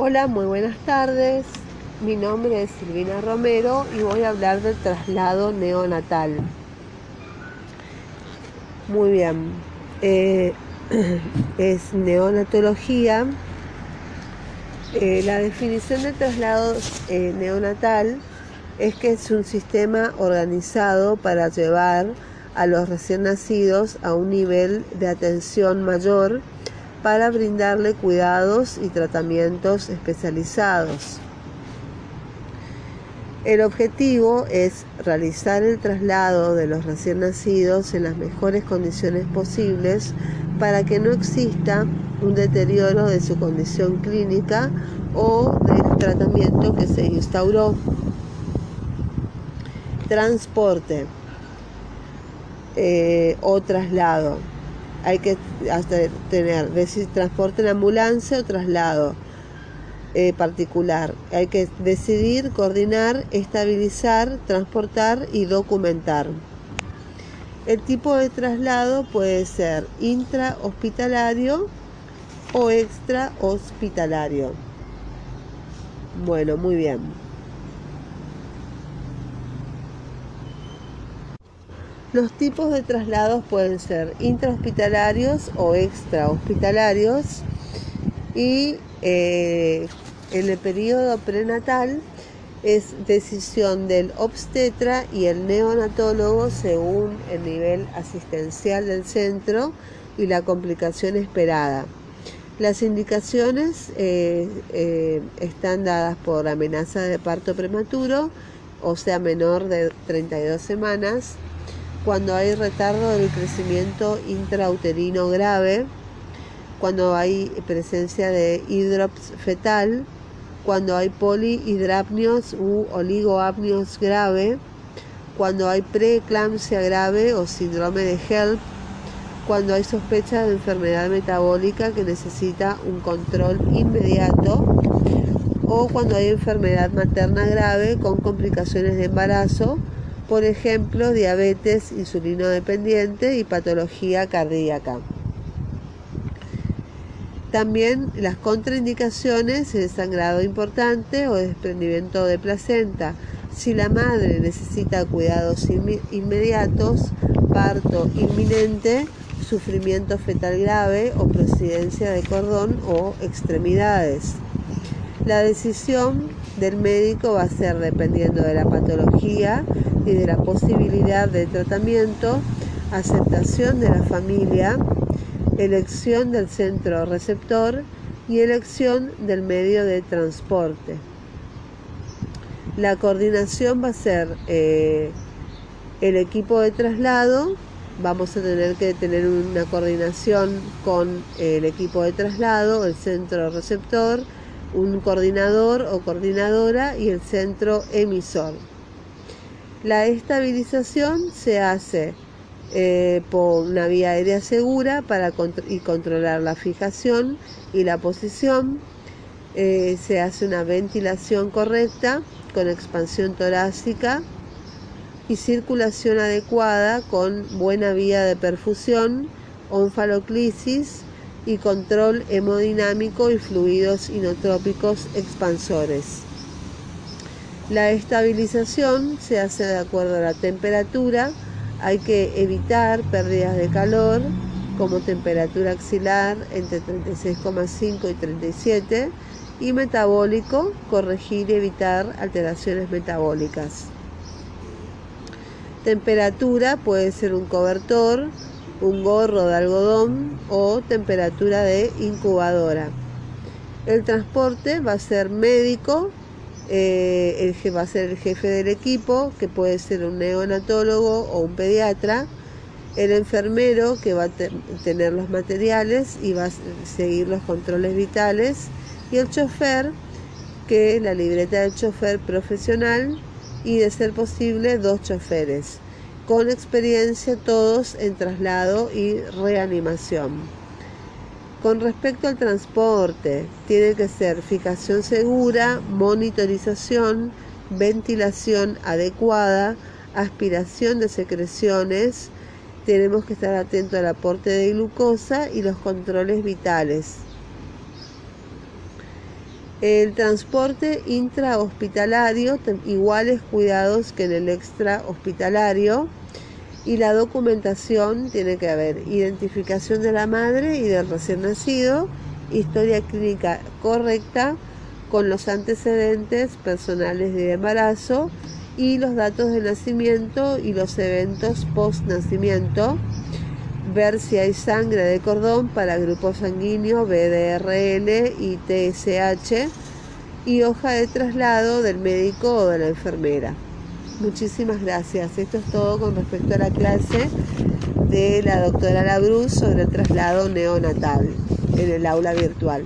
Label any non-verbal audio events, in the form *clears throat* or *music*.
Hola, muy buenas tardes. Mi nombre es Silvina Romero y voy a hablar del traslado neonatal. Muy bien. Eh, *clears throat* es neonatología. Eh, la definición de traslado eh, neonatal es que es un sistema organizado para llevar a los recién nacidos a un nivel de atención mayor para brindarle cuidados y tratamientos especializados. El objetivo es realizar el traslado de los recién nacidos en las mejores condiciones posibles para que no exista un deterioro de su condición clínica o del tratamiento que se instauró. Transporte eh, o traslado hay que tener transporte en ambulancia o traslado eh, particular. Hay que decidir, coordinar, estabilizar, transportar y documentar. El tipo de traslado puede ser intrahospitalario o extrahospitalario. Bueno, muy bien. Los tipos de traslados pueden ser intrahospitalarios o extrahospitalarios y eh, en el periodo prenatal es decisión del obstetra y el neonatólogo según el nivel asistencial del centro y la complicación esperada. Las indicaciones eh, eh, están dadas por amenaza de parto prematuro, o sea, menor de 32 semanas, cuando hay retardo del crecimiento intrauterino grave, cuando hay presencia de hidrops fetal, cuando hay polihidrapnios u oligoapnios grave, cuando hay preeclampsia grave o síndrome de HELP, cuando hay sospecha de enfermedad metabólica que necesita un control inmediato o cuando hay enfermedad materna grave con complicaciones de embarazo por ejemplo, diabetes insulino dependiente y patología cardíaca. También las contraindicaciones, el sangrado importante o desprendimiento de placenta. Si la madre necesita cuidados inmediatos, parto inminente, sufrimiento fetal grave o presidencia de cordón o extremidades. La decisión del médico va a ser dependiendo de la patología y de la posibilidad de tratamiento, aceptación de la familia, elección del centro receptor y elección del medio de transporte. La coordinación va a ser eh, el equipo de traslado, vamos a tener que tener una coordinación con el equipo de traslado, el centro receptor, un coordinador o coordinadora y el centro emisor. La estabilización se hace eh, por una vía aérea segura para y controlar la fijación y la posición. Eh, se hace una ventilación correcta con expansión torácica y circulación adecuada con buena vía de perfusión, onfaloclisis y control hemodinámico y fluidos inotrópicos expansores. La estabilización se hace de acuerdo a la temperatura. Hay que evitar pérdidas de calor como temperatura axilar entre 36,5 y 37 y metabólico, corregir y evitar alteraciones metabólicas. Temperatura puede ser un cobertor, un gorro de algodón o temperatura de incubadora. El transporte va a ser médico, eh, el, va a ser el jefe del equipo, que puede ser un neonatólogo o un pediatra, el enfermero que va a tener los materiales y va a seguir los controles vitales, y el chofer, que la libreta del chofer profesional y de ser posible dos choferes. Con experiencia todos en traslado y reanimación. Con respecto al transporte, tiene que ser fijación segura, monitorización, ventilación adecuada, aspiración de secreciones, tenemos que estar atentos al aporte de glucosa y los controles vitales. El transporte intrahospitalario, iguales cuidados que en el extrahospitalario. Y la documentación tiene que haber identificación de la madre y del recién nacido, historia clínica correcta con los antecedentes personales de embarazo y los datos de nacimiento y los eventos post nacimiento ver si hay sangre de cordón para grupo sanguíneo BDRL y TSH y hoja de traslado del médico o de la enfermera. Muchísimas gracias. Esto es todo con respecto a la clase de la doctora Labruz sobre el traslado neonatal en el aula virtual.